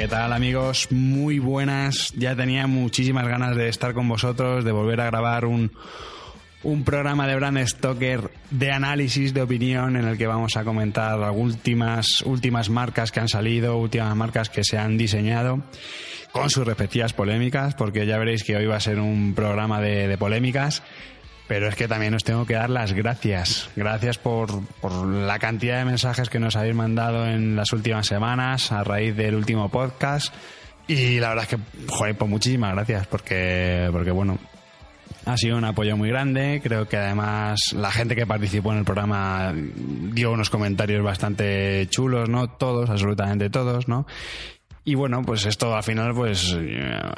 ¿Qué tal amigos? Muy buenas. Ya tenía muchísimas ganas de estar con vosotros, de volver a grabar un, un programa de Brand Stoker de análisis, de opinión, en el que vamos a comentar últimas, últimas marcas que han salido, últimas marcas que se han diseñado, con sus respectivas polémicas, porque ya veréis que hoy va a ser un programa de polémicas. Pero es que también os tengo que dar las gracias. Gracias por, por, la cantidad de mensajes que nos habéis mandado en las últimas semanas a raíz del último podcast. Y la verdad es que, joder, pues muchísimas gracias porque, porque bueno, ha sido un apoyo muy grande. Creo que además la gente que participó en el programa dio unos comentarios bastante chulos, ¿no? Todos, absolutamente todos, ¿no? Y bueno, pues esto al final, pues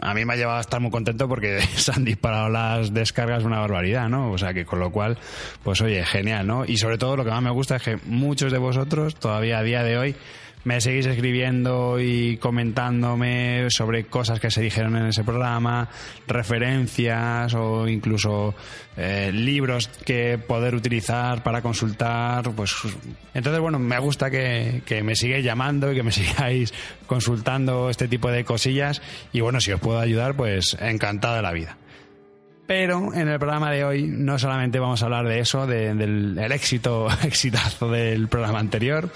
a mí me ha llevado a estar muy contento porque se han disparado las descargas una barbaridad, ¿no? O sea que con lo cual, pues oye, genial, ¿no? Y sobre todo lo que más me gusta es que muchos de vosotros todavía a día de hoy me seguís escribiendo y comentándome sobre cosas que se dijeron en ese programa, referencias o incluso eh, libros que poder utilizar para consultar. Pues entonces bueno, me gusta que, que me sigáis llamando y que me sigáis consultando este tipo de cosillas y bueno, si os puedo ayudar, pues encantado de la vida. Pero en el programa de hoy no solamente vamos a hablar de eso, de, del el éxito, exitazo del programa anterior,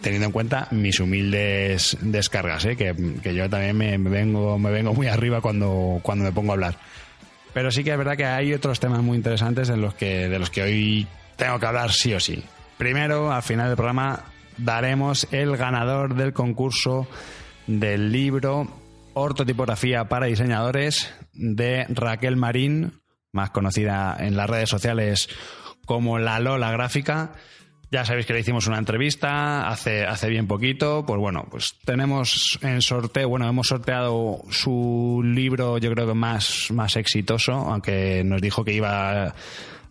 teniendo en cuenta mis humildes descargas, ¿eh? que, que, yo también me, me, vengo, me vengo muy arriba cuando, cuando me pongo a hablar. Pero sí que es verdad que hay otros temas muy interesantes en los que, de los que hoy tengo que hablar sí o sí. Primero, al final del programa, daremos el ganador del concurso del libro Ortotipografía para diseñadores de Raquel Marín, más conocida en las redes sociales como la Lola Gráfica. Ya sabéis que le hicimos una entrevista hace, hace bien poquito. Pues bueno, pues tenemos en sorteo, bueno, hemos sorteado su libro, yo creo que más, más exitoso, aunque nos dijo que iba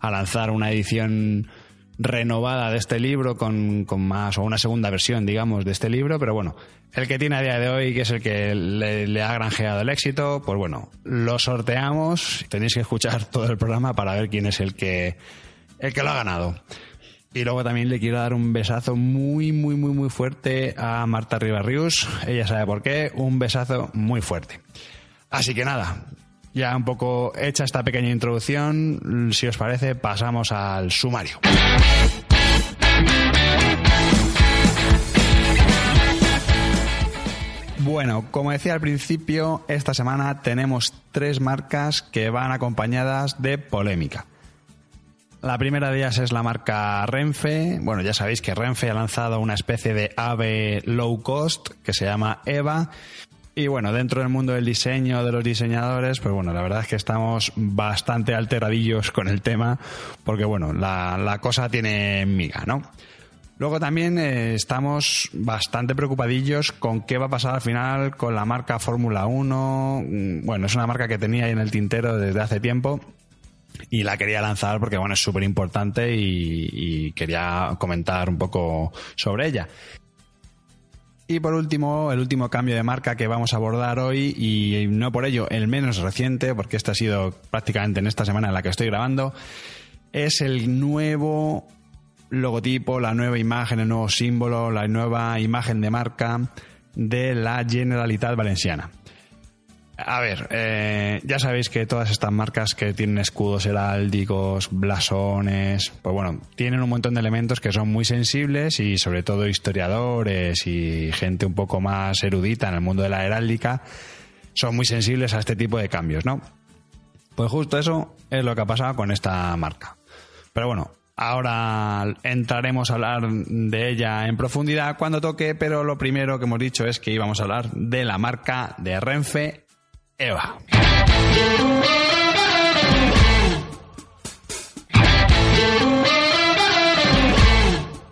a lanzar una edición renovada de este libro con, con, más, o una segunda versión, digamos, de este libro, pero bueno, el que tiene a día de hoy, que es el que le, le ha granjeado el éxito, pues bueno, lo sorteamos. Tenéis que escuchar todo el programa para ver quién es el que, el que lo ha ganado. Y luego también le quiero dar un besazo muy, muy, muy, muy fuerte a Marta Ribarrius. Ella sabe por qué. Un besazo muy fuerte. Así que nada, ya un poco hecha esta pequeña introducción, si os parece, pasamos al sumario. Bueno, como decía al principio, esta semana tenemos tres marcas que van acompañadas de polémica. La primera de ellas es la marca Renfe. Bueno, ya sabéis que Renfe ha lanzado una especie de ave low cost que se llama EVA. Y bueno, dentro del mundo del diseño, de los diseñadores, pues bueno, la verdad es que estamos bastante alteradillos con el tema, porque bueno, la, la cosa tiene miga, ¿no? Luego también eh, estamos bastante preocupadillos con qué va a pasar al final con la marca Fórmula 1. Bueno, es una marca que tenía ahí en el tintero desde hace tiempo y la quería lanzar porque bueno es súper importante y, y, quería comentar un poco sobre ella. Y por último, el último cambio de marca que vamos a abordar hoy, y no por ello el menos reciente, porque este ha sido prácticamente en esta semana en la que estoy grabando, es el nuevo logotipo, la nueva imagen, el nuevo símbolo, la nueva imagen de marca de la Generalitat Valenciana. A ver, eh, ya sabéis que todas estas marcas que tienen escudos heráldicos, blasones, pues bueno, tienen un montón de elementos que son muy sensibles y sobre todo historiadores y gente un poco más erudita en el mundo de la heráldica son muy sensibles a este tipo de cambios, ¿no? Pues justo eso es lo que ha pasado con esta marca. Pero bueno, ahora entraremos a hablar de ella en profundidad cuando toque, pero lo primero que hemos dicho es que íbamos a hablar de la marca de Renfe Eva.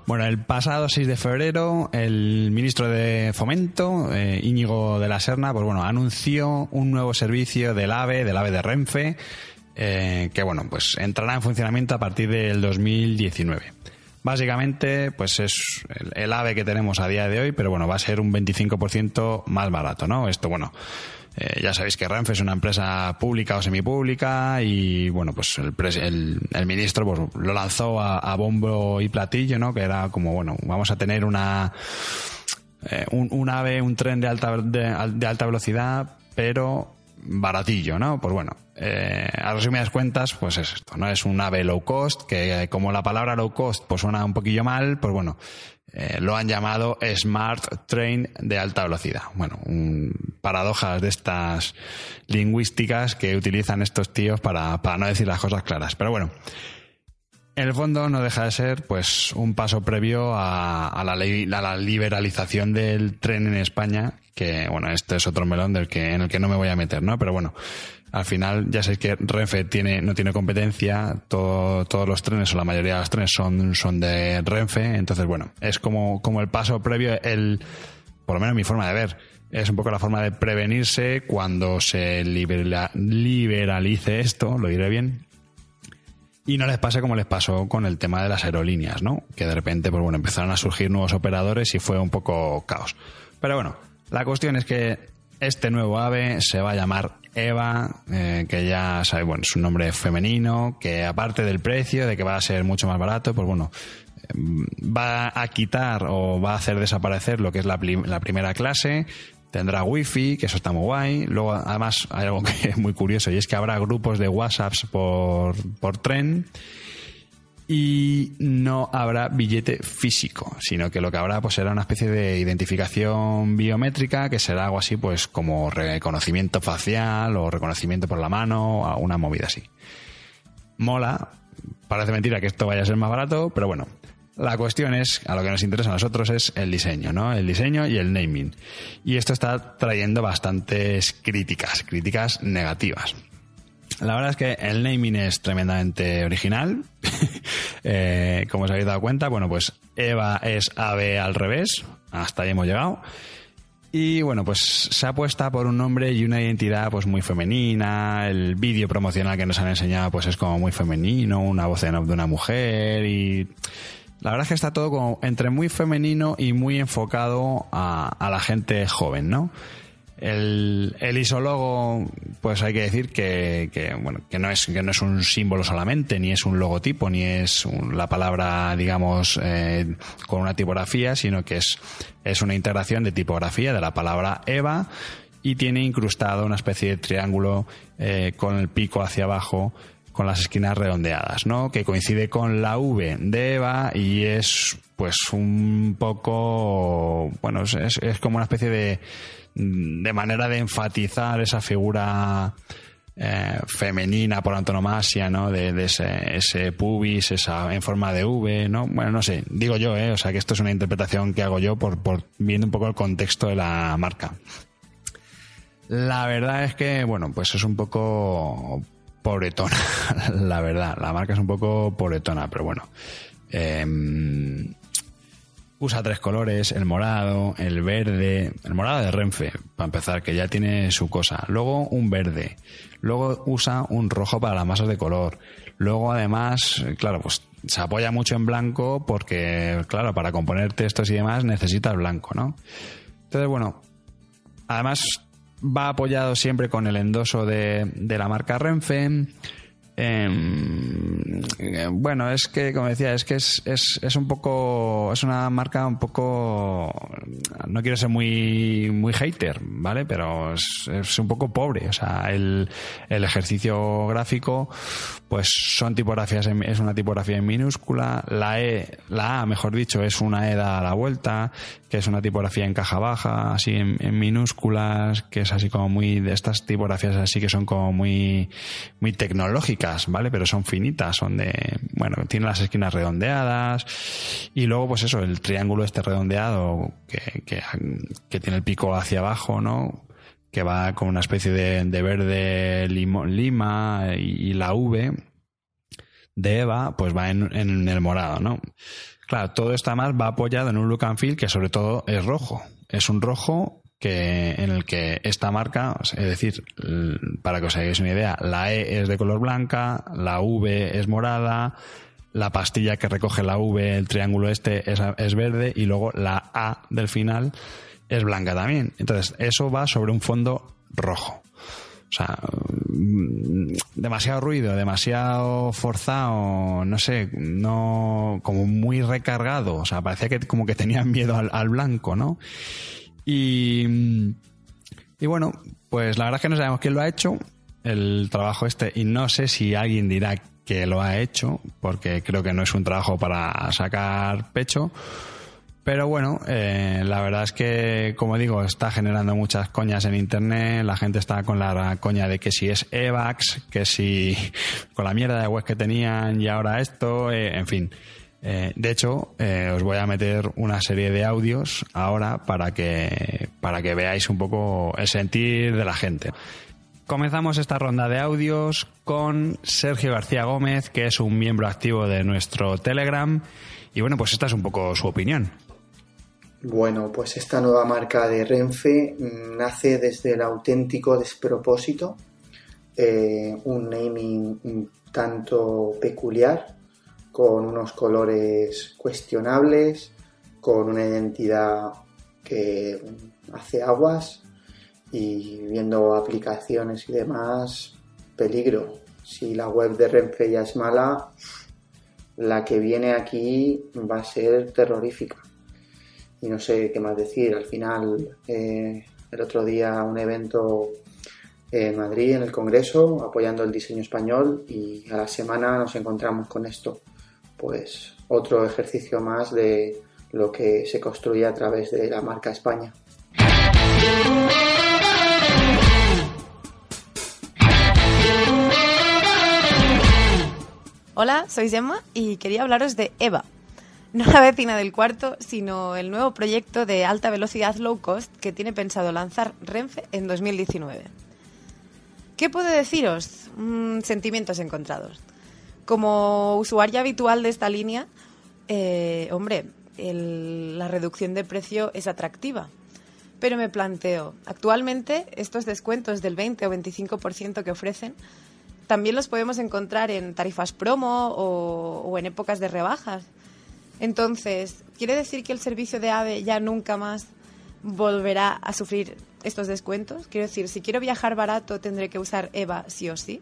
Bueno, el pasado 6 de febrero, el ministro de Fomento, eh, Íñigo de la Serna, pues bueno, anunció un nuevo servicio del AVE, del AVE de Renfe, eh, que bueno, pues entrará en funcionamiento a partir del 2019. Básicamente, pues es el, AVE que tenemos a día de hoy, pero bueno, va a ser un 25% más barato, ¿no? Esto, bueno, eh, ya sabéis que Renfe es una empresa pública o semipública y bueno, pues el, el, ministro pues, lo lanzó a, bombo y platillo, ¿no? Que era como, bueno, vamos a tener una eh, un, ave, un tren de alta, de, alta velocidad, pero baratillo, ¿no? Pues bueno, eh, a resumidas cuentas, pues es esto, ¿no? Es un ave low cost, que como la palabra low cost pues suena un poquillo mal, pues bueno, eh, lo han llamado Smart Train de alta velocidad. Bueno, paradojas de estas lingüísticas que utilizan estos tíos para, no decir las cosas claras. Pero bueno, en el fondo no deja de ser pues un paso previo a, la, la liberalización del tren en España, que bueno, este es otro melón del que, en el que no me voy a meter, ¿no? Pero bueno, al final ya sabéis que Renfe tiene, no tiene competencia, todos los trenes o la mayoría de los trenes son, son de Renfe, entonces bueno, es como, como el paso previo, el, por lo menos mi forma de ver, es un poco la forma de prevenirse cuando se liberalice esto, lo diré bien, y no les pase como les pasó con el tema de las aerolíneas, ¿no? Que de repente, pues bueno, empezaron a surgir nuevos operadores y fue un poco caos. Pero bueno, la cuestión es que este nuevo ave se va a llamar Eva, eh, que ya sabe, bueno, es un nombre femenino, que aparte del precio, de que va a ser mucho más barato, pues bueno, va a quitar o va a hacer desaparecer lo que es la, primera clase, tendrá wifi, que eso está muy guay. Luego, además, hay algo que es muy curioso y es que habrá grupos de WhatsApps por, por tren y no habrá billete físico, sino que lo que habrá pues será una especie de identificación biométrica que será algo así pues como reconocimiento facial o reconocimiento por la mano o una movida así. Mola, parece mentira que esto vaya a ser más barato, pero bueno, la cuestión es, a lo que nos interesa a nosotros es el diseño, ¿no? El diseño y el naming. Y esto está trayendo bastantes críticas, críticas negativas. La verdad es que el naming es tremendamente original. Eh, como os habéis dado cuenta, bueno, pues Eva es ave al revés. Hasta ahí hemos llegado. Y bueno, pues se apuesta por un nombre y una identidad pues muy femenina. El vídeo promocional que nos han enseñado pues es como muy femenino, una voz de una mujer y la verdad es que está todo como entre muy femenino y muy enfocado a, la gente joven, ¿no? El, el, isólogo, pues hay que decir que, que, bueno, que no es, que no es un símbolo solamente, ni es un logotipo, ni es la palabra, digamos, eh, con una tipografía, sino que es, es una integración de tipografía de la palabra Eva y tiene incrustado una especie de triángulo eh, con el pico hacia abajo con las esquinas redondeadas, ¿no? Que coincide con la V de Eva y es pues un poco, bueno, es, es como una especie de, de manera de enfatizar esa figura eh, femenina por antonomasia, ¿no? De, ese, pubis, esa en forma de V, ¿no? Bueno, no sé, digo yo, ¿eh? O sea que esto es una interpretación que hago yo por viendo un poco el contexto de la marca. La verdad es que, bueno, pues es un poco pobretona, la verdad. La marca es un poco pobretona, pero bueno. Eh, Usa tres colores, el morado, el verde, el morado de Renfe, para empezar, que ya tiene su cosa. Luego un verde. Luego usa un rojo para las masas de color. Luego además, claro, pues se apoya mucho en blanco porque, claro, para componer textos y demás necesita el blanco, ¿no? Entonces, bueno, además va apoyado siempre con el endoso de, de la marca Renfe. Em, eh, bueno, es que, como decía, es que es, es, es, un poco. Es una marca un poco. No quiero ser muy, muy hater, ¿vale? Pero es, un poco pobre. O sea, el, el ejercicio gráfico, pues son tipografías, es una tipografía en minúscula. La E, la A, mejor dicho, es una E a la vuelta, que es una tipografía en caja baja, así en, minúsculas, que es así como muy. De estas tipografías así que son como muy, muy tecnológicas ¿vale? Pero son finitas, son de, bueno, tiene las esquinas redondeadas y luego pues eso, el triángulo este redondeado que, que, tiene el pico hacia abajo, ¿no? Que va con una especie de, verde lima y, la V de Eva pues va en, en el morado, ¿no? Claro, todo esto además va apoyado en un look and feel que sobre todo es rojo. Es un rojo que en el que esta marca, es decir, para que os hagáis una idea, la E es de color blanca, la V es morada, la pastilla que recoge la V, el triángulo este, es, es verde y luego la A del final es blanca también. Entonces, eso va sobre un fondo rojo. O sea, mm, demasiado ruido, demasiado forzado, no sé, no, como muy recargado. O sea, parecía que como que tenían miedo al, blanco, ¿no? Y, y bueno, pues la verdad es que no sabemos quién lo ha hecho, el trabajo este, y no sé si alguien dirá que lo ha hecho, porque creo que no es un trabajo para sacar pecho pero bueno, eh, la verdad es que, como digo, está generando muchas coñas en Internet. La gente está con la coña de que si es EVAX, que si con la mierda de web que tenían y ahora esto, eh, en fin. Eh, de hecho, os voy a meter una serie de audios ahora para que, para que veáis un poco el sentir de la gente. Comenzamos esta ronda de audios con Sergio García Gómez, que es un miembro activo de nuestro Telegram. Y bueno, pues esta es un poco su opinión. Bueno, pues esta nueva marca de Renfe nace desde el auténtico despropósito, eh, un naming un tanto peculiar, con unos colores cuestionables, con una identidad que hace aguas y viendo aplicaciones y demás, peligro. Si la web de Renfe ya es mala, la que viene aquí va a ser terrorífica y no sé qué más decir. Al final, eh, el otro día un evento en Madrid, en el Congreso, apoyando el diseño español y a la semana nos encontramos con esto. Pues otro ejercicio más de lo que se construye a través de la marca España. Hola, soy Gemma y quería hablaros de Eva, no la vecina del cuarto, sino el nuevo proyecto de alta velocidad low cost que tiene pensado lanzar Renfe en 2019. ¿Qué puedo deciros? Mm, sentimientos encontrados. Como usuaria habitual de esta línea, eh, hombre, la reducción de precio es atractiva. Pero me planteo, actualmente estos descuentos del 20 o 25% que ofrecen también los podemos encontrar en tarifas promo o en épocas de rebajas. Entonces, ¿quiere decir que el servicio de AVE ya nunca más volverá a sufrir estos descuentos? Quiero decir, si quiero viajar barato tendré que usar EVA sí o sí.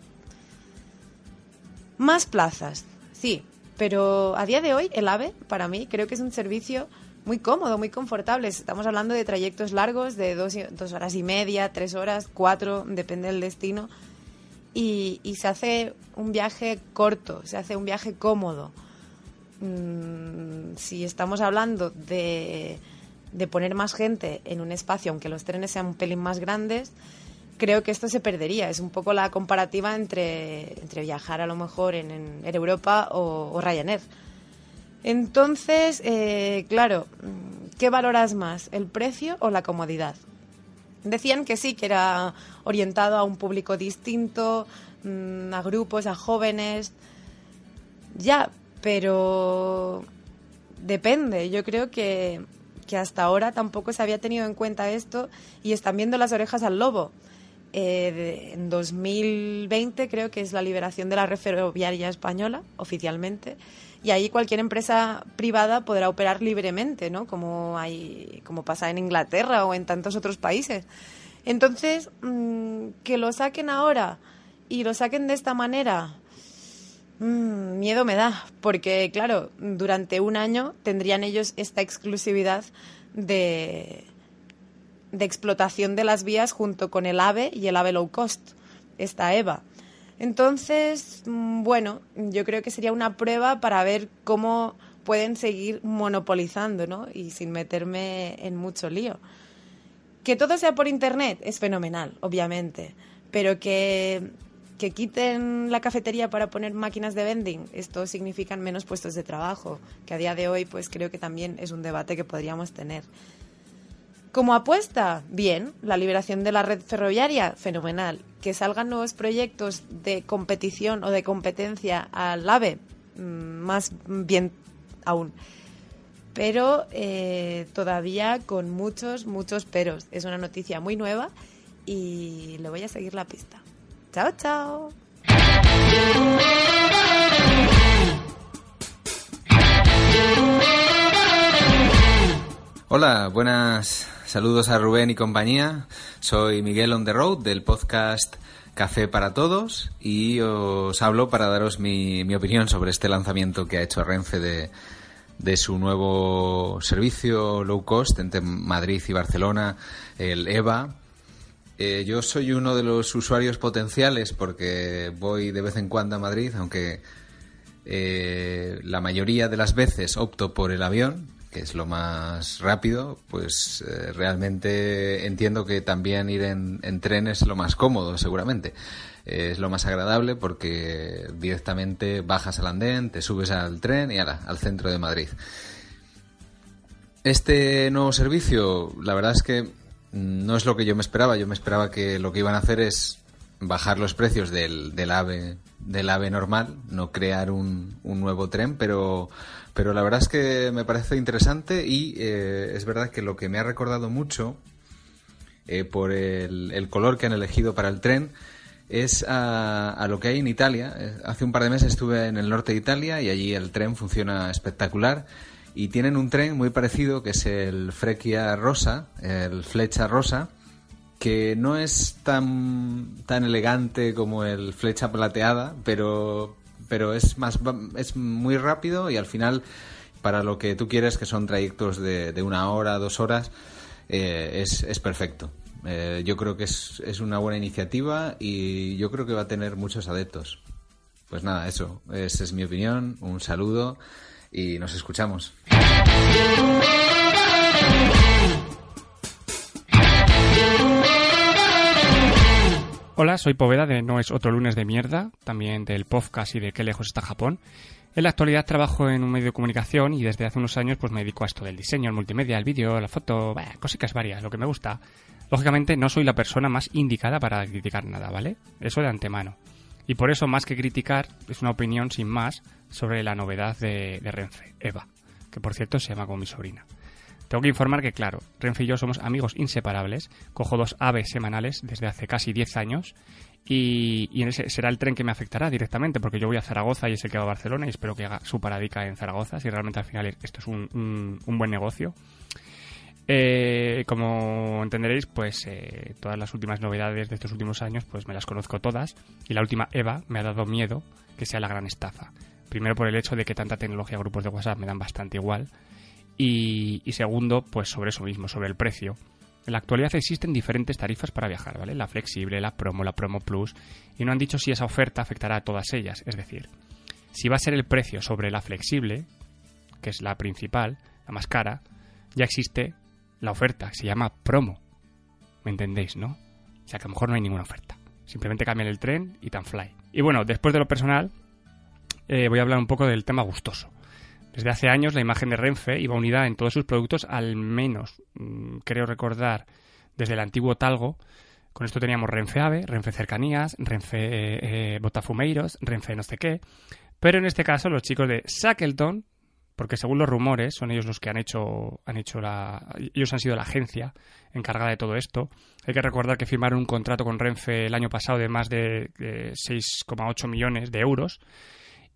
Más plazas, sí, pero a día de hoy el AVE para mí creo que es un servicio muy cómodo, muy confortable. Estamos hablando de trayectos largos de dos, horas y media, tres horas, cuatro, depende del destino. y se hace un viaje corto, se hace un viaje cómodo. Mm, si estamos hablando de, poner más gente en un espacio, aunque los trenes sean un pelín más grandes, creo que esto se perdería. Es un poco la comparativa entre, entre viajar a lo mejor en, en Europa o, Ryanair. Entonces, eh, claro, ¿qué valoras más, el precio o la comodidad? Decían que sí, que era orientado a un público distinto, mm, a grupos, a jóvenes. Ya, pero depende. Yo creo que, hasta ahora tampoco se había tenido en cuenta esto y están viendo las orejas al lobo. Eh, en 2020 creo que es la liberación de la red ferroviaria española oficialmente y ahí cualquier empresa privada podrá operar libremente, ¿no? Como hay, como pasa en Inglaterra o en tantos otros países. Entonces, mm, que lo saquen ahora y lo saquen de esta manera, Mm, miedo me da, porque claro, durante un año tendrían ellos esta exclusividad de, de explotación de las vías junto con el AVE y el AVE low cost, esta EVA. Entonces, mm, bueno, yo creo que sería una prueba para ver cómo pueden seguir monopolizando, ¿no? Y sin meterme en mucho lío. Que todo sea por Internet es fenomenal, obviamente, pero que que quiten la cafetería para poner máquinas de vending, esto significa menos puestos de trabajo, que a día de hoy pues creo que también es un debate que podríamos tener. Como apuesta, bien, la liberación de la red ferroviaria, fenomenal. Que salgan nuevos proyectos de competición o de competencia al AVE, mm, más bien aún. pero eh, todavía con muchos, muchos peros. Es una noticia muy nueva y le voy a seguir la pista. Chao, chao. Hola, buenas saludos a Rubén y compañía. Soy Miguel on the road del podcast Café para Todos y os hablo para daros mi, mi opinión sobre este lanzamiento que ha hecho Renfe de, de su nuevo servicio low cost entre Madrid y Barcelona, el EVA. Eh, yo soy uno de los usuarios potenciales porque voy de vez en cuando a Madrid, aunque eh, la mayoría de las veces opto por el avión, que es lo más rápido, pues eh, realmente entiendo que también ir en, en tren es lo más cómodo, seguramente es lo más agradable porque directamente bajas al andén, te subes al tren y ala, al centro de Madrid. Este nuevo servicio, la verdad es que no es lo que yo me esperaba. Yo me esperaba que lo que iban a hacer es bajar los precios del, del AVE del AVE normal, no crear un, un nuevo tren, pero, pero la verdad es que me parece interesante y eh, es verdad que lo que me ha recordado mucho eh, por el, el color que han elegido para el tren es a, lo que hay en Italia. Eh, hace un par de meses estuve en el norte de Italia y allí el tren funciona espectacular. Y tienen un tren muy parecido que es el Freccia Rosa, el Flecha Rosa, que no es tan, tan elegante como el Flecha Plateada, pero, pero es, más, es muy rápido y al final, para lo que tú quieres, que son trayectos de, de una hora, dos horas, eh, es, es perfecto. Eh, yo creo que es, es, una buena iniciativa y yo creo que va a tener muchos adeptos. Pues nada, eso, esa es mi opinión, un saludo y nos escuchamos. Hola, soy Poveda de No es otro lunes de mierda, también del podcast y de Qué lejos está Japón. En la actualidad trabajo en un medio de comunicación y desde hace unos años pues me dedico a esto del diseño, el multimedia, el vídeo, la foto, cositas varias, lo que me gusta. Lógicamente no soy la persona más indicada para criticar nada, ¿vale? Eso de antemano. Y por eso, más que criticar, es una opinión sin más sobre la novedad de, Renfe, Eva, que por cierto se llama como mi sobrina. Tengo que informar que, claro, Renfe y yo somos amigos inseparables. Cojo dos aves semanales desde hace casi 10 años y, ese será el tren que me afectará directamente porque yo voy a Zaragoza y es el que va a Barcelona y espero que haga su paradica en Zaragoza si realmente al final esto es un buen negocio. Eh, como entenderéis, pues eh, todas las últimas novedades de estos últimos años, pues me las conozco todas. Y la última, Eva, me ha dado miedo que sea la gran estafa. Primero por el hecho de que tanta tecnología, grupos de WhatsApp me dan bastante igual. Y, segundo, pues sobre eso mismo, sobre el precio. En la actualidad existen diferentes tarifas para viajar, ¿vale? La flexible, la promo, la promo plus. Y no han dicho si esa oferta afectará a todas ellas. Es decir, si va a ser el precio sobre la flexible, que es la principal, la más cara, ya existe la oferta, se llama promo. ¿Me entendéis, no? O sea que a lo mejor no hay ninguna oferta. Simplemente cambian el tren y tan fly. Y bueno, después de lo personal, eh, voy a hablar un poco del tema gustoso. Desde hace años la imagen de Renfe iba unida en todos sus productos, al menos, mm, creo recordar, desde el antiguo Talgo. Con esto teníamos Renfe Ave, Renfe Cercanías, Renfe eh, Botafumeiros, Renfe no sé qué. Pero en este caso los chicos de Shackleton porque según los rumores son ellos los que han hecho han hecho la ellos han sido la agencia encargada de todo esto. Hay que recordar que firmaron un contrato con Renfe el año pasado de más de, 6,8 millones de euros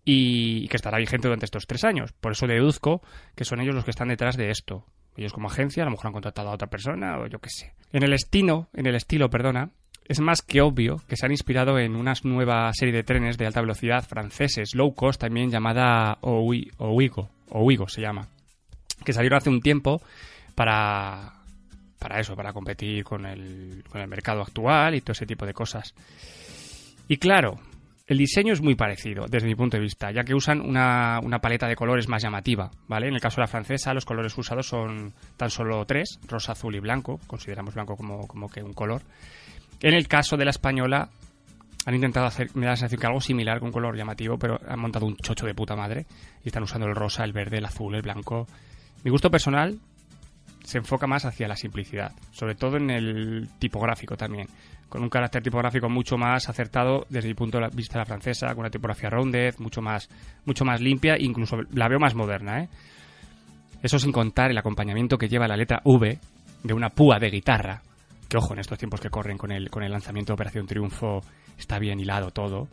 y, que estará vigente durante estos tres años. Por eso deduzco que son ellos los que están detrás de esto. Ellos como agencia a lo mejor han contratado a otra persona o yo qué sé. En el estilo en el estilo perdona es más que obvio que se han inspirado en una nueva serie de trenes de alta velocidad franceses low cost también llamada Ouigo o Wigo se llama, que salieron hace un tiempo para, para eso, para competir con el, con el mercado actual y todo ese tipo de cosas. Y claro, el diseño es muy parecido desde mi punto de vista, ya que usan una, una, paleta de colores más llamativa, ¿vale? En el caso de la francesa, los colores usados son tan solo tres, rosa, azul y blanco, consideramos blanco como, como que un color. En el caso de la española, han intentado hacer, me da la sensación que algo similar con color llamativo, pero han montado un chocho de puta madre y están usando el rosa, el verde, el azul, el blanco. Mi gusto personal se enfoca más hacia la simplicidad, sobre todo en el tipográfico también, con un carácter tipográfico mucho más acertado desde mi punto de vista de la francesa, con una tipografía rounded, mucho más, mucho más limpia, incluso la veo más moderna, ¿eh? Eso sin contar el acompañamiento que lleva la letra V de una púa de guitarra, que ojo, en estos tiempos que corren con el, con el lanzamiento de Operación Triunfo está bien hilado todo,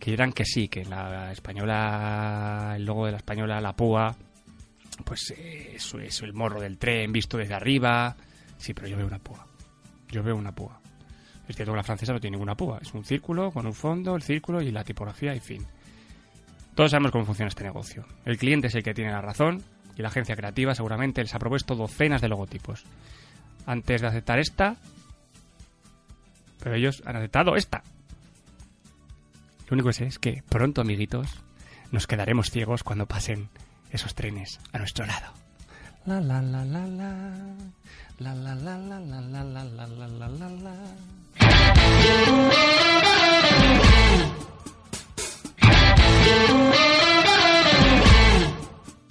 que dirán que sí, que la española, el logo de la española, la púa, pues eh, eso es el morro del tren visto desde arriba, sí, pero yo veo una púa, yo veo una púa. Es cierto que la francesa no tiene ninguna púa, es un círculo con un fondo, el círculo y la tipografía y fin. Todos sabemos cómo funciona este negocio. El cliente es el que tiene la razón y la agencia creativa seguramente les ha propuesto docenas de logotipos. Antes de aceptar esta, pero ellos han aceptado esta. Lo único que sé es que pronto, amiguitos, nos quedaremos ciegos cuando pasen esos trenes a nuestro lado. La la la la la. La la la la la la la la la la la.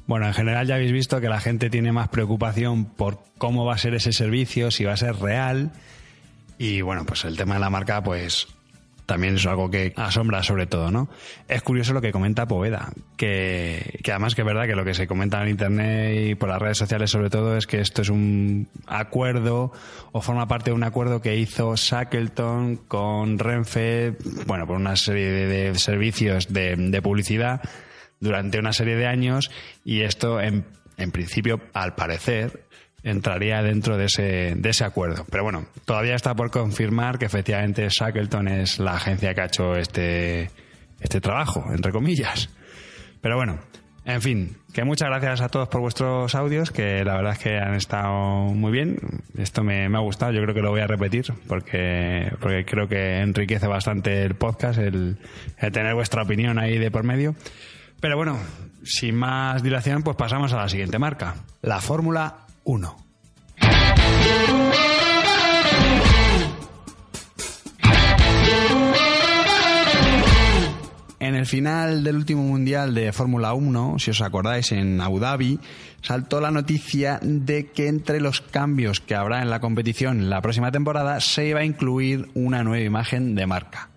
Bueno, en general ya habéis visto que la gente tiene más preocupación por cómo va a ser ese servicio, si va a ser real. Y bueno, pues el tema de la marca, pues también es algo que asombra sobre todo, ¿no? Es curioso lo que comenta Poveda, que, que además que es verdad que lo que se comenta en internet y por las redes sociales sobre todo es que esto es un acuerdo o forma parte de un acuerdo que hizo Shackleton con Renfe, bueno, por una serie de, de servicios de, de publicidad durante una serie de años y esto en, en principio, al parecer, entraría dentro de ese, de ese acuerdo. Pero bueno, todavía está por confirmar que efectivamente Shackleton es la agencia que ha hecho este, este trabajo, entre comillas. Pero bueno, en fin, que muchas gracias a todos por vuestros audios, que la verdad es que han estado muy bien. Esto me, ha gustado, yo creo que lo voy a repetir, porque, porque creo que enriquece bastante el podcast, el tener vuestra opinión ahí de por medio. Pero bueno, sin más dilación, pues pasamos a la siguiente marca, la Fórmula 1. En el final del último mundial de Fórmula 1, si os acordáis, en Abu Dhabi, saltó la noticia de que entre los cambios que habrá en la competición la próxima temporada se iba a incluir una nueva imagen de marca.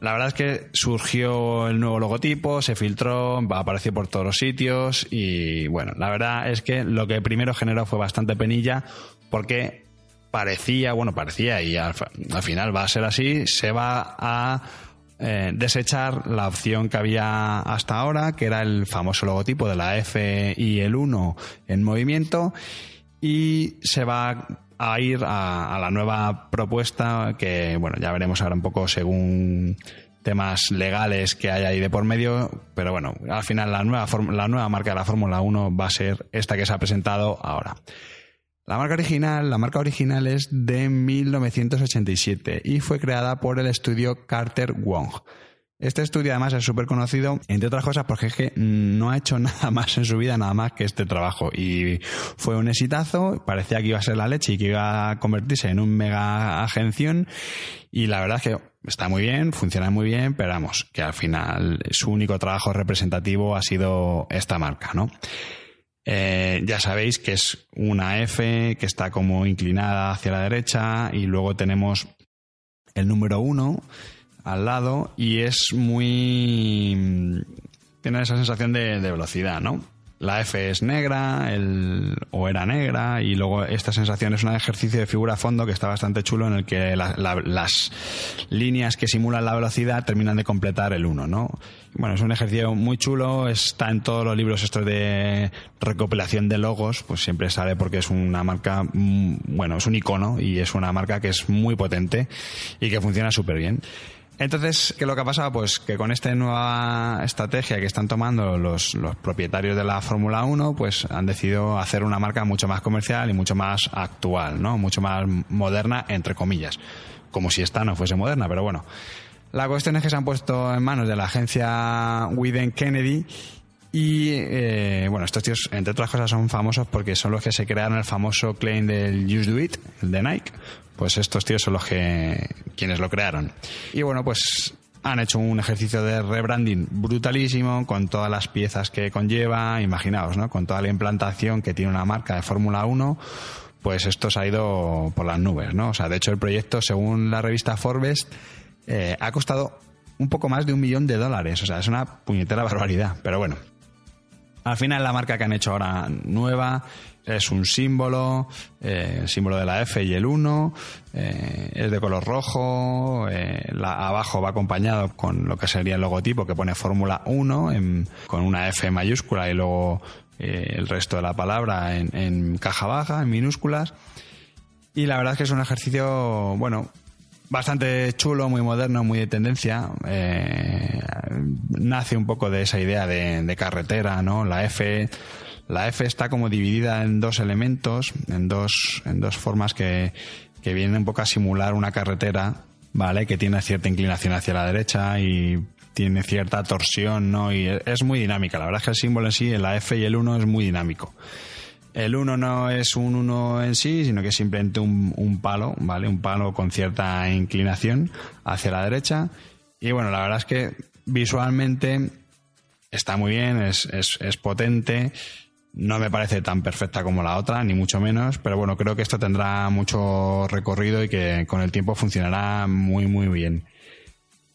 La verdad es que surgió el nuevo logotipo, se filtró, apareció por todos los sitios y bueno, la verdad es que lo que primero generó fue bastante penilla porque parecía, bueno, parecía y al, al final va a ser así, se va a eh, desechar la opción que había hasta ahora, que era el famoso logotipo de la F y el 1 en movimiento y se va a ir a, la nueva propuesta que, bueno, ya veremos ahora un poco según temas legales que hay ahí de por medio, pero bueno, al final la nueva, la nueva marca de la Fórmula 1 va a ser esta que se ha presentado ahora. La marca original, la marca original es de 1987 y fue creada por el estudio Carter Wong. Este estudio además es súper conocido, entre otras cosas, porque es que no ha hecho nada más en su vida, nada más que este trabajo. Y fue un exitazo, parecía que iba a ser la leche y que iba a convertirse en un mega agención. Y la verdad es que está muy bien, funciona muy bien, pero vamos, que al final su único trabajo representativo ha sido esta marca, ¿no? Eh, ya sabéis que es una F que está como inclinada hacia la derecha y luego tenemos el número 1 al lado y es muy... tiene esa sensación de, velocidad, ¿no? La F es negra, el, o era negra, y luego esta sensación es un ejercicio de figura a fondo que está bastante chulo en el que la, la, las líneas que simulan la velocidad terminan de completar el 1, ¿no? Bueno, es un ejercicio muy chulo, está en todos los libros estos de recopilación de logos, pues siempre sale porque es una marca, bueno, es un icono y es una marca que es muy potente y que funciona súper bien. Entonces, ¿qué es lo que ha pasado? Pues que con esta nueva estrategia que están tomando los, propietarios de la Fórmula 1, pues han decidido hacer una marca mucho más comercial y mucho más actual, ¿no? Mucho más moderna, entre comillas. Como si esta no fuese moderna, pero bueno. La cuestión es que se han puesto en manos de la agencia Widen Kennedy y eh, bueno, estos tíos, entre otras cosas, son famosos porque son los que se crearon el famoso claim del Use Do It, el de Nike. Pues estos tíos son los que quienes lo crearon. Y bueno, pues han hecho un ejercicio de rebranding brutalísimo con todas las piezas que conlleva, imaginaos, ¿no? Con toda la implantación que tiene una marca de Fórmula 1, pues esto se ha ido por las nubes, ¿no? O sea, de hecho el proyecto, según la revista Forbes, eh, ha costado un poco más de un millón de dólares. O sea, es una puñetera barbaridad. Pero bueno, Al final la marca que han hecho ahora nueva es un símbolo, eh, el símbolo de la F y el 1, eh, es de color rojo, eh, la, abajo va acompañado con lo que sería el logotipo que pone Fórmula 1 con una F mayúscula y luego el resto de la palabra en, en caja baja, en minúsculas. Y la verdad es que es un ejercicio, bueno, bastante chulo, muy moderno, muy de tendencia. Eh, nace un poco de esa idea de, carretera, ¿no? La F, la F está como dividida en dos elementos, en dos, en dos formas que, que vienen un poco a simular una carretera, ¿vale? Que tiene cierta inclinación hacia la derecha y tiene cierta torsión, ¿no? Y es muy dinámica. La verdad es que el símbolo en sí, la F y el 1 es muy dinámico. El 1 no es un 1 en sí, sino que es simplemente un, palo, ¿vale? Un palo con cierta inclinación hacia la derecha. Y bueno, la verdad es que visualmente está muy bien, es, es, potente. No me parece tan perfecta como la otra, ni mucho menos, pero bueno, creo que esto tendrá mucho recorrido y que con el tiempo funcionará muy, muy bien.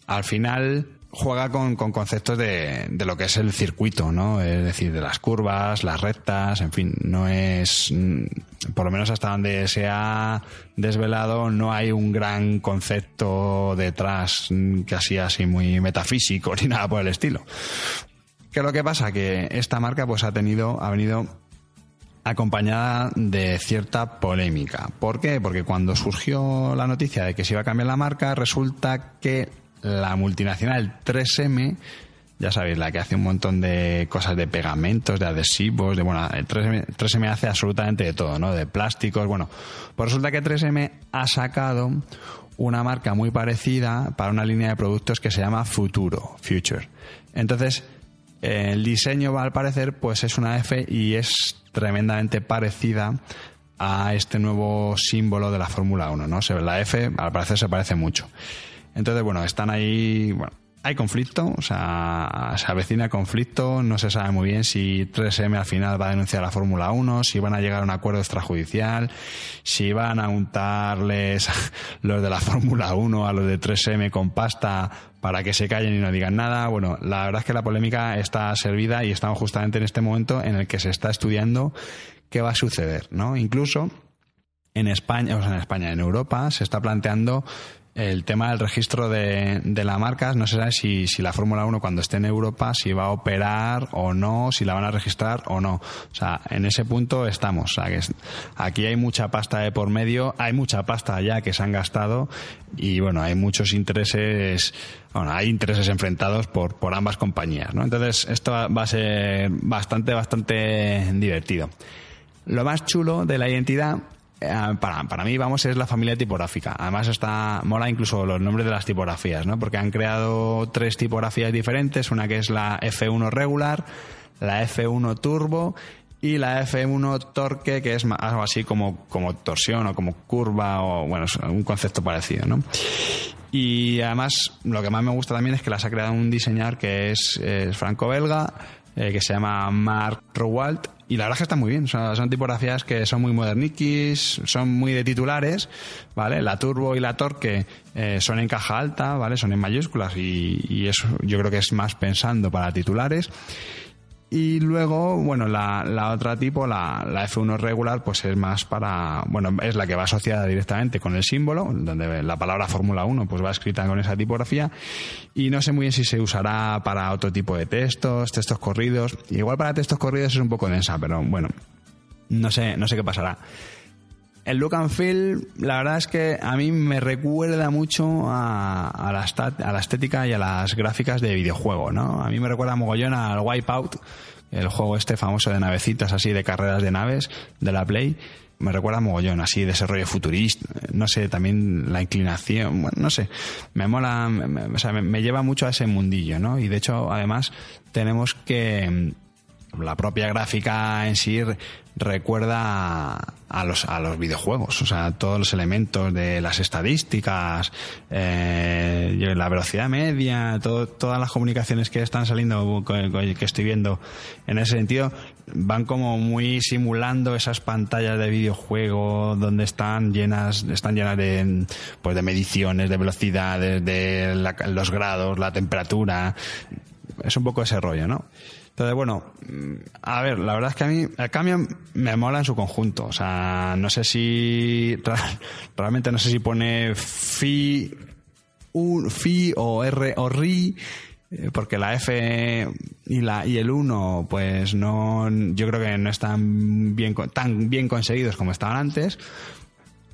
Al final, juega con, conceptos de, de, lo que es el circuito, ¿no? Es decir, de las curvas, las rectas, en fin, no es, mm, por lo menos hasta donde se ha desvelado, no hay un gran concepto detrás, mm, casi así muy metafísico ni nada por el estilo. ¿Qué es lo que pasa? Que esta marca pues ha tenido, ha venido acompañada de cierta polémica. ¿Por qué? Porque cuando surgió la noticia de que se iba a cambiar la marca, resulta que la multinacional 3M, ya sabéis, la que hace un montón de cosas de pegamentos, de adhesivos, de bueno, 3M, hace absolutamente de todo, ¿no? De plásticos, bueno, pues resulta que 3M ha sacado una marca muy parecida para una línea de productos que se llama Futuro, Future. Entonces, el diseño, al parecer, pues es una F y es tremendamente parecida a este nuevo símbolo de la Fórmula 1, ¿no? La F, al parecer, se parece mucho. Entonces, bueno, están ahí, bueno, hay conflicto, o sea, se avecina conflicto, no se sabe muy bien si 3M al final va a denunciar a la Fórmula 1, si van a llegar a un acuerdo extrajudicial, si van a untarles los de la Fórmula 1 a los de 3M con pasta para que se callen y no digan nada. Bueno, la verdad es que la polémica está servida y estamos justamente en este momento en el que se está estudiando qué va a suceder, ¿no? Incluso en España, o sea, en España, en Europa, se está planteando el tema del registro de, de la marca, no se sabe si, si la Fórmula 1 cuando esté en Europa, si va a operar o no, si la van a registrar o no. O sea, en ese punto estamos. O sea, que aquí hay mucha pasta de por medio, hay mucha pasta ya que se han gastado y bueno, hay muchos intereses, bueno, hay intereses enfrentados por, por ambas compañías, ¿no? Entonces, esto va a ser bastante, bastante divertido. Lo más chulo de la identidad para, para mí, vamos, es la familia tipográfica. Además, está, mola incluso los nombres de las tipografías, ¿no? Porque han creado tres tipografías diferentes, una que es la F1 regular, la F1 turbo y la F1 torque, que es algo así como, como torsión o como curva o, bueno, un concepto parecido, ¿no? Y además, lo que más me gusta también es que las ha creado un diseñador que es, franco-belga, eh, que se llama Mark Rowalt y la verdad es que está muy bien. Son, tipografías que son muy moderniquis, son muy de titulares, ¿vale? La Turbo y la Torque eh, son en caja alta, ¿vale? Son en mayúsculas y, y, eso yo creo que es más pensando para titulares. Y luego, bueno, la, la otra tipo, la, la, F1 regular, pues es más para, bueno, es la que va asociada directamente con el símbolo, donde la palabra Fórmula 1 pues va escrita con esa tipografía. Y no sé muy bien si se usará para otro tipo de textos, textos corridos. Igual para textos corridos es un poco densa, pero bueno, no sé, no sé qué pasará. El look and feel, la verdad es que a mí me recuerda mucho a, a, la, a estética y a las gráficas de videojuego, ¿no? A mí me recuerda mogollón al Wipeout, el juego este famoso de navecitas así, de carreras de naves, de la Play. Me recuerda mogollón, así, desarrollo futurista, no sé, también la inclinación, bueno, no sé, me mola, o sea, me lleva mucho a ese mundillo, ¿no? Y de hecho, además, tenemos que la propia gráfica en sí recuerda a los, a los videojuegos, o sea, todos los elementos de las estadísticas, eh, la velocidad media, todas las comunicaciones que están saliendo, que estoy viendo en ese sentido, van como muy simulando esas pantallas de videojuego donde están llenas, están llenas de, pues de mediciones, de velocidades, de los grados, la temperatura, es un poco ese rollo, ¿no? Entonces, bueno, mm, a ver, la verdad es que a mí el cambio me mola en su conjunto. O sea, no sé si. Realmente no sé si pone fi, un, fi o r o ri eh, porque la F y la y el 1 pues no yo creo que no están bien tan bien conseguidos como estaban antes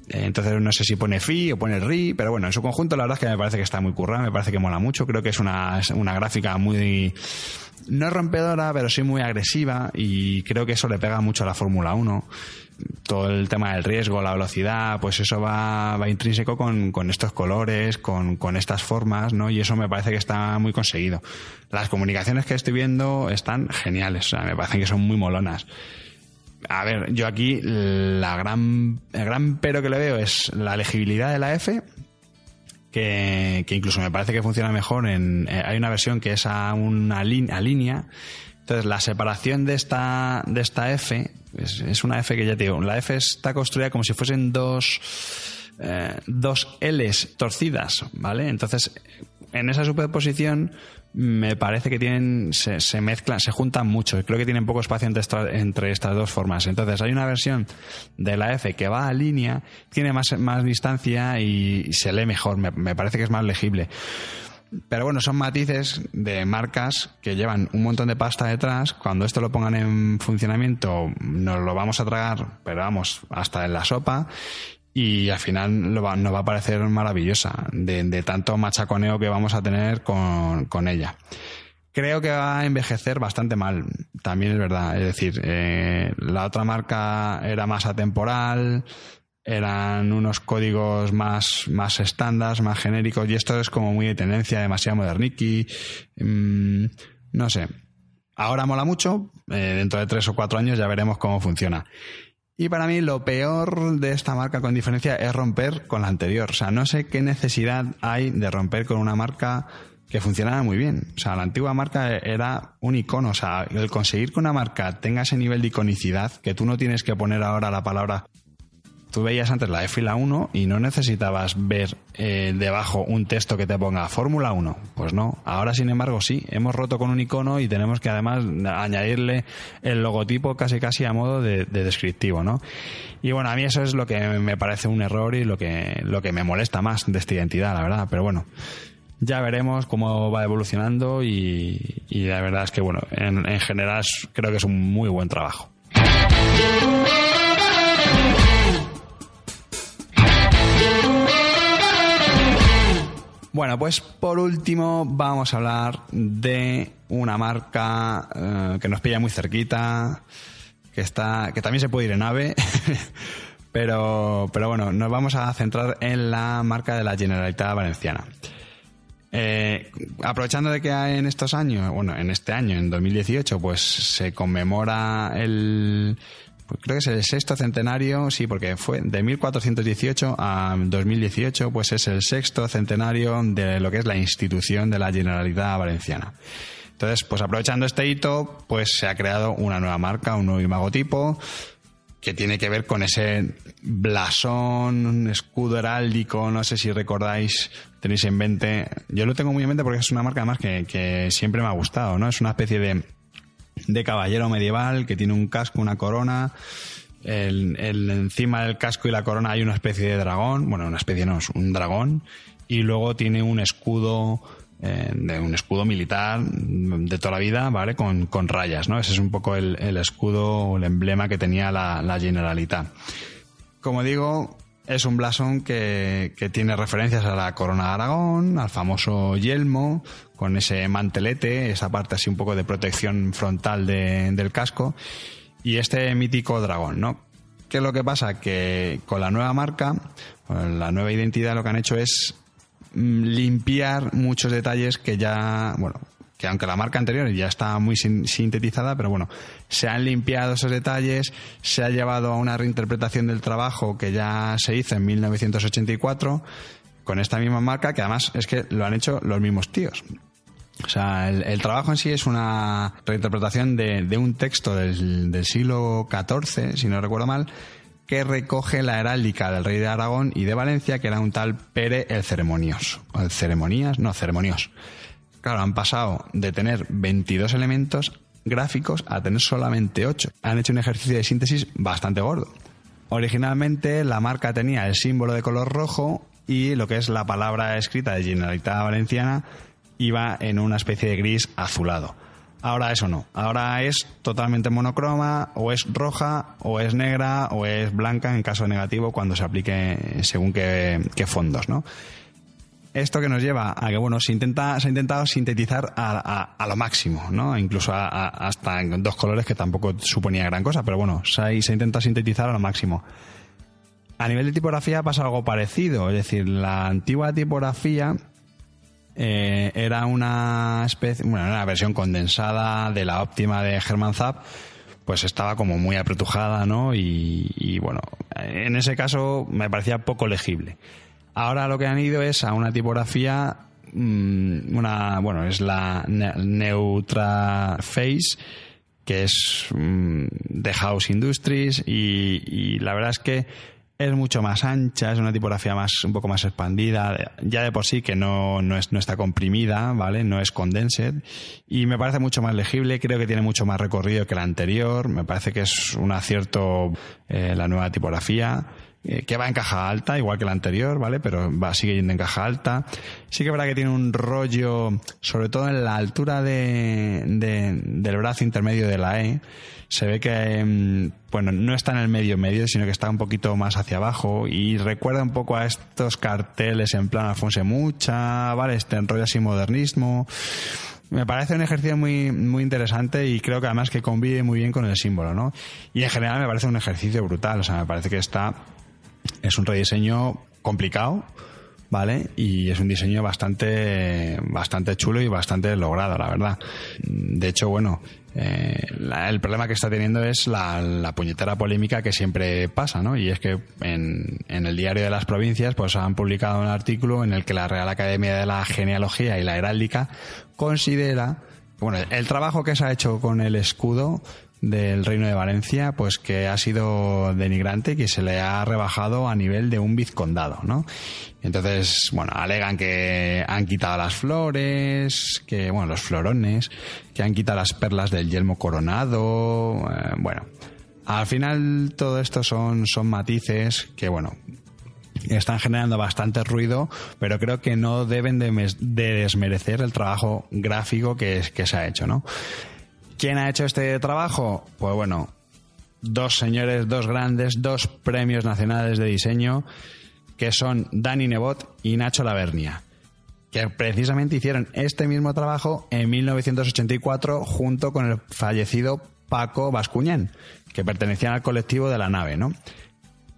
entonces no sé si pone fi o pone ri, pero bueno, en su conjunto la verdad es que me parece que está muy currada, me parece que mola mucho, creo que es una, una gráfica muy no rompedora, pero sí muy agresiva y creo que eso le pega mucho a la Fórmula 1. Todo el tema del riesgo, la velocidad, pues eso va, va intrínseco con, con estos colores, con, con, estas formas, ¿no? Y eso me parece que está muy conseguido. Las comunicaciones que estoy viendo están geniales, o sea, me parecen que son muy molonas a ver, yo aquí la gran, el gran pero que le veo es la legibilidad de la F, que, incluso me parece que funciona mejor en, eh, hay una versión que es a una línea, entonces la separación de esta, de esta F, es, una F que ya te digo, la F está construida como si fuesen dos, eh, dos Ls torcidas, ¿vale? Entonces, en esa superposición me parece que tienen se, se, mezclan, se juntan mucho. Creo que tienen poco espacio entre, entre, estas dos formas. Entonces hay una versión de la F que va a línea, tiene más, más distancia y se lee mejor. Me, me parece que es más legible. Pero bueno, son matices de marcas que llevan un montón de pasta detrás. Cuando esto lo pongan en funcionamiento, nos lo vamos a tragar, pero vamos, hasta en la sopa y al final nos va a parecer maravillosa de, tanto machaconeo que vamos a tener con, ella. Creo que va a envejecer bastante mal, también es verdad. Es decir, eh, la otra marca era más atemporal, eran unos códigos más, más estándar, más genéricos, y esto es como muy de tendencia, demasiado moderniki. Mm, no sé. Ahora mola mucho, eh, dentro de tres o cuatro años ya veremos cómo funciona. Y para mí lo peor de esta marca con diferencia es romper con la anterior. O sea, no sé qué necesidad hay de romper con una marca que funcionara muy bien. O sea, la antigua marca era un icono. O sea, el conseguir que una marca tenga ese nivel de iconicidad, que tú no tienes que poner ahora la palabra tú veías antes la F y la 1 y no necesitabas ver eh, debajo un texto que te ponga Fórmula 1. Pues no. Ahora, sin embargo, sí. Hemos roto con un icono y tenemos que además añadirle el logotipo casi casi a modo de, descriptivo, ¿no? Y bueno, a mí eso es lo que me parece un error y lo que, lo que me molesta más de esta identidad, la verdad. Pero bueno. Ya veremos cómo va evolucionando y, la verdad es que, bueno, en, en general creo que es un muy buen trabajo. Bueno, pues por último vamos a hablar de una marca eh, que nos pilla muy cerquita, que está, que también se puede ir en AVE, pero, pero bueno, nos vamos a centrar en la marca de la Generalitat Valenciana. Eh, aprovechando de que en estos años, bueno, en este año, en 2018, pues se conmemora el, creo que es el sexto centenario, sí, porque fue de 1418 a 2018, pues es el sexto centenario de lo que es la institución de la Generalidad Valenciana. Entonces, pues aprovechando este hito, pues se ha creado una nueva marca, un nuevo imagotipo, que tiene que ver con ese blasón, escudo heráldico, no sé si recordáis, tenéis en mente. Yo lo tengo muy en mente porque es una marca además que siempre me ha gustado, ¿no? Es una especie de de caballero medieval que tiene un casco, una corona. El, encima del casco y la corona hay una especie de dragón, bueno, una especie no, es un dragón, y luego tiene un escudo, eh, de un escudo militar de toda la vida, ¿vale? Con, rayas, ¿no? Ese es un poco el, escudo o el emblema que tenía la, la Generalitat. Como digo, es un blasón que, tiene referencias a la corona de Aragón, al famoso yelmo, con ese mantelete, esa parte así un poco de protección frontal del casco, y este mítico dragón, ¿no? ¿Qué es lo que pasa? Que con la nueva marca, la nueva identidad, lo que han hecho es mm, limpiar muchos detalles que ya, bueno, que aunque la marca anterior ya está muy sintetizada, pero bueno, se han limpiado esos detalles, se ha llevado a una reinterpretación del trabajo que ya se hizo en 1984 con esta misma marca, que además es que lo han hecho los mismos tíos. O sea, el, trabajo en sí es una reinterpretación de, un texto del, siglo XIV, si no recuerdo mal, que recoge la heráldica del rey de Aragón y de Valencia, que era un tal Pere el Ceremonioso. ¿El? No, Ceremonios. Claro, han pasado de tener 22 elementos gráficos a tener solamente 8. Han hecho un ejercicio de síntesis bastante gordo. Originalmente la marca tenía el símbolo de color rojo y lo que es la palabra escrita de Generalitat Valenciana iba en una especie de gris azulado. Ahora eso no. Ahora es totalmente monocroma, o es roja, o es negra, o es blanca en caso negativo cuando se aplique según qué, fondos, ¿no? Esto que nos lleva a que, bueno, se, intenta, se ha intentado sintetizar a, lo máximo, ¿no? Incluso hasta en dos colores que tampoco suponía gran cosa, pero bueno, se ha, se ha intentado sintetizar a lo máximo. A nivel de tipografía pasa algo parecido, es decir, la antigua tipografía eh, era una especie, bueno, una versión condensada de la óptima de Herman Zapp, pues estaba como muy apretujada, ¿no? Y, bueno, en ese caso me parecía poco legible. Ahora lo que han ido es a una tipografía, mm, una, bueno, es la Neutra Face, que es mm, de House Industries y la verdad es que es mucho más ancha, es una tipografía más, un poco más expandida, ya de por sí que no, no, es, no está comprimida, ¿vale? No es condensed. Y me parece mucho más legible, creo que tiene mucho más recorrido que la anterior, me parece que es un acierto eh, la nueva tipografía. Eh, que va en caja alta, igual que la anterior, ¿vale? Pero va, sigue yendo en caja alta. Sí que es verdad que tiene un rollo, sobre todo en la altura de, del brazo intermedio de la E, se ve que, mm, bueno, no está en el medio medio, sino que está un poquito más hacia abajo y recuerda un poco a estos carteles en plan Alfonso Mucha, ¿vale? Este rollo así modernismo. Me parece un ejercicio muy, muy interesante y creo que además que convive muy bien con el símbolo, ¿no? Y en general me parece un ejercicio brutal, o sea, me parece que está, es un rediseño complicado, ¿vale? Y es un diseño bastante, bastante chulo y bastante logrado, la verdad. De hecho, bueno, eh, el problema que está teniendo es la, puñetera polémica que siempre pasa, ¿no? Y es que en, en, el diario de las provincias, pues han publicado un artículo en el que la Real Academia de la Genealogía y la Heráldica considera, bueno, el trabajo que se ha hecho con el escudo del Reino de Valencia, pues que ha sido denigrante, que se le ha rebajado a nivel de un vizcondado, ¿no? Entonces, bueno, alegan que han quitado las flores, que, bueno, los florones, que han quitado las perlas del yelmo coronado, eh, bueno. Al final todo esto son, son matices que, bueno, están generando bastante ruido, pero creo que no deben de, desmerecer el trabajo gráfico que, que se ha hecho, ¿no? ¿Quién ha hecho este trabajo? Pues bueno, dos señores, dos grandes, dos premios nacionales de diseño, que son Dani Nebot y Nacho Lavernia, que precisamente hicieron este mismo trabajo en 1984 junto con el fallecido Paco Bascuñán, que pertenecían al colectivo de la nave, ¿no?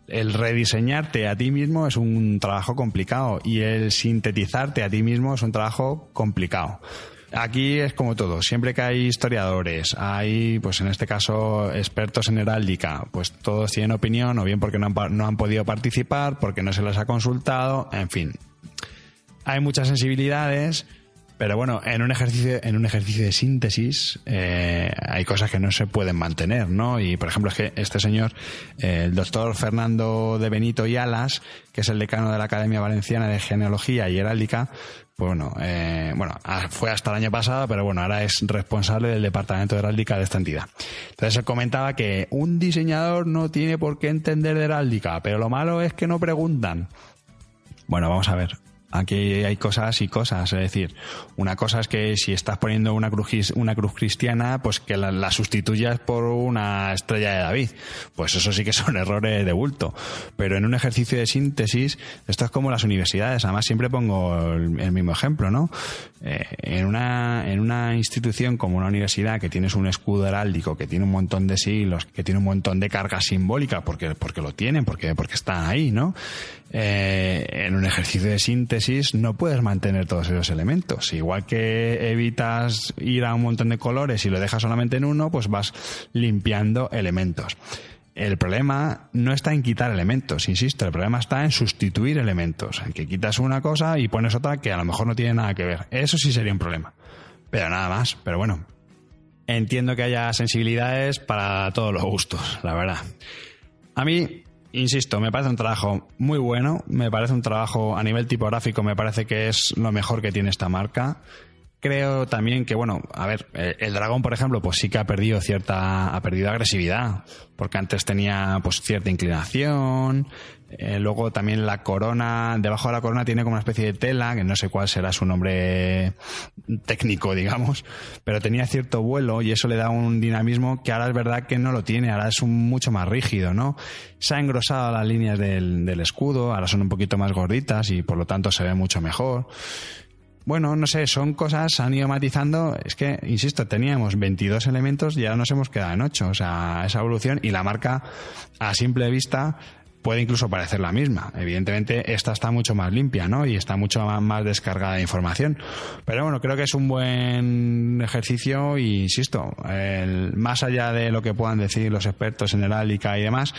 El rediseñarte a ti mismo es un trabajo complicado y el sintetizarte a ti mismo es un trabajo complicado. Aquí es como todo, siempre que hay historiadores, hay, pues en este caso, expertos en heráldica, pues todos tienen opinión, o bien porque no han, no han podido participar, porque no se les ha consultado, en fin. Hay muchas sensibilidades, pero bueno, en un ejercicio, en un ejercicio de síntesis eh, hay cosas que no se pueden mantener, ¿no? Y por ejemplo es que este señor, eh, el doctor Fernando de Benito y Alas, que es el decano de la Academia Valenciana de Genealogía y Heráldica, pues bueno, eh, bueno, fue hasta el año pasado, pero bueno, ahora es responsable del departamento de heráldica de esta entidad. Entonces él comentaba que un diseñador no tiene por qué entender de heráldica, pero lo malo es que no preguntan. Bueno, vamos a ver. Aquí hay cosas y cosas. Es decir, una cosa es que si estás poniendo una cruz, una cruz cristiana, pues que la, sustituyas por una estrella de David. Pues eso sí que son errores de bulto. Pero en un ejercicio de síntesis, esto es como las universidades. Además, siempre pongo el, mismo ejemplo, ¿no? Eh, en, una, en una institución como una universidad que tienes un escudo heráldico, que tiene un montón de siglos, que tiene un montón de carga simbólica, porque, porque lo tienen, porque, porque están ahí, ¿no? Eh, en un ejercicio de síntesis no puedes mantener todos esos elementos. Igual que evitas ir a un montón de colores y lo dejas solamente en uno, pues vas limpiando elementos. El problema no está en quitar elementos, insisto, el problema está en sustituir elementos, en que quitas una cosa y pones otra que a lo mejor no tiene nada que ver. Eso sí sería un problema. Pero nada más, pero bueno. Entiendo que haya sensibilidades para todos los gustos, la verdad. A mí insisto, me parece un trabajo muy bueno, me parece un trabajo a nivel tipográfico, me parece que es lo mejor que tiene esta marca. Creo también que, bueno, a ver, eh, el dragón, por ejemplo, pues sí que ha perdido cierta, ha perdido agresividad, porque antes tenía pues cierta inclinación, eh, luego también la corona, debajo de la corona tiene como una especie de tela, que no sé cuál será su nombre técnico, digamos, pero tenía cierto vuelo y eso le da un dinamismo que ahora es verdad que no lo tiene, ahora es un, mucho más rígido, ¿no? Se ha engrosado las líneas del, del escudo, ahora son un poquito más gorditas y por lo tanto se ve mucho mejor bueno, no sé, son cosas, han ido matizando. Es que, insisto, teníamos 22 elementos y ahora nos hemos quedado en 8. O sea, esa evolución y la marca, a simple vista, puede incluso parecer la misma. Evidentemente, esta está mucho más limpia, ¿no? Y está mucho más descargada de información. Pero bueno, creo que es un buen ejercicio y, insisto, el, más allá de lo que puedan decir los expertos en el y demás,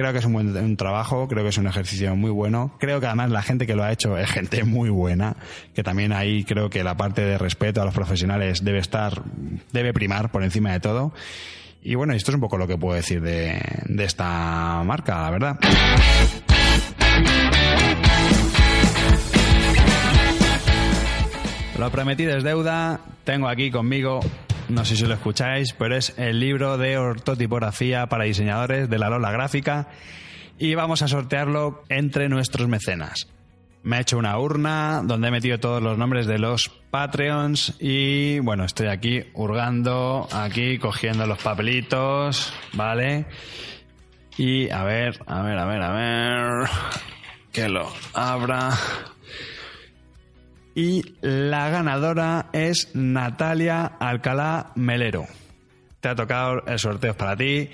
Creo que es un buen trabajo, creo que es un ejercicio muy bueno. Creo que además la gente que lo ha hecho es gente muy buena, que también ahí creo que la parte de respeto a los profesionales debe estar, debe primar por encima de todo. Y bueno, esto es un poco lo que puedo decir de, esta marca, la verdad. Lo prometido es deuda. Tengo aquí conmigo no sé si lo escucháis, pero es el libro de ortotipografía para diseñadores de la Lola Gráfica y vamos a sortearlo entre nuestros mecenas. Me he hecho una urna donde he metido todos los nombres de los Patreons y bueno, estoy aquí hurgando, aquí cogiendo los papelitos, ¿vale? Y a ver, a ver, a ver, a ver, que lo abra. Y la ganadora es Natalia Alcalá Melero. Te ha tocado el sorteo para ti.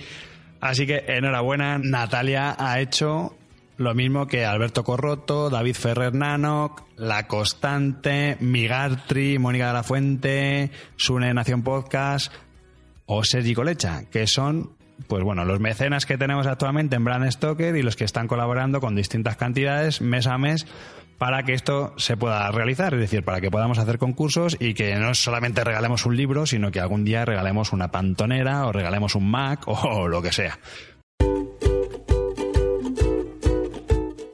Así que enhorabuena, Natalia ha hecho lo mismo que Alberto Corroto, David Ferrer Nanoc, La Constante, Migartri, Mónica de la Fuente, Sune Nación Podcast o Sergi Colecha, que son pues bueno, los mecenas que tenemos actualmente en Brand Stoker y los que están colaborando con distintas cantidades mes a mes para que esto se pueda realizar, es decir, para que podamos hacer concursos y que no solamente regalemos un libro, sino que algún día regalemos una pantonera o regalemos un Mac o lo que sea.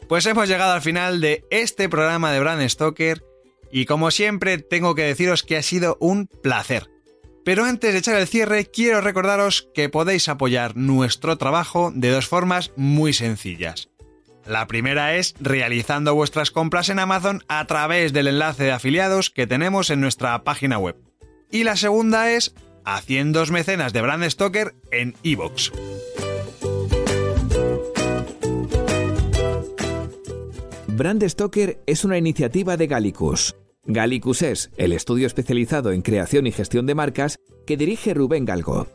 Pues hemos llegado al final de este programa de Brand Stoker y como siempre tengo que deciros que ha sido un placer. Pero antes de echar el cierre, quiero recordaros que podéis apoyar nuestro trabajo de dos formas muy sencillas. La primera es realizando vuestras compras en Amazon a través del enlace de afiliados que tenemos en nuestra página web. Y la segunda es haciendo mecenas de Brand Stoker en iVoox. Brand Stoker es una iniciativa de Gallicus. Gallicus es el estudio especializado en creación y gestión de marcas que dirige Rubén Galgo.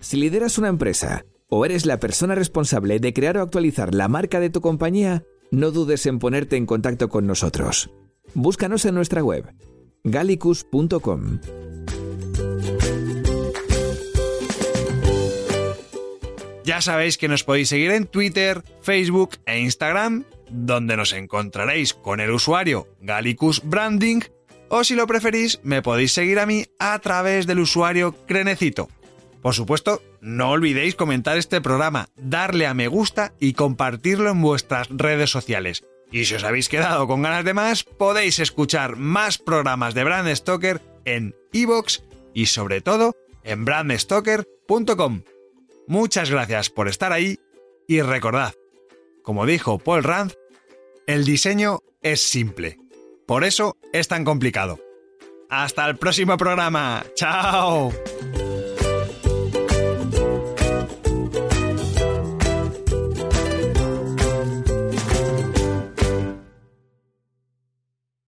Si lideras una empresa, o eres la persona responsable de crear o actualizar la marca de tu compañía, no dudes en ponerte en contacto con nosotros. Búscanos en nuestra web gallicus.com. Ya sabéis que nos podéis seguir en Twitter, Facebook e Instagram, donde nos encontraréis con el usuario Gallicus Branding, o si lo preferís, me podéis seguir a mí a través del usuario Crenecito. Por supuesto, no olvidéis comentar este programa, darle a me gusta y compartirlo en vuestras redes sociales. Y si os habéis quedado con ganas de más, podéis escuchar más programas de Brand Stoker en iVoox y sobre todo en brandstoker.com. Muchas gracias por estar ahí y recordad, como dijo Paul Rand, el diseño es simple. Por eso es tan complicado. Hasta el próximo programa. ¡Chao!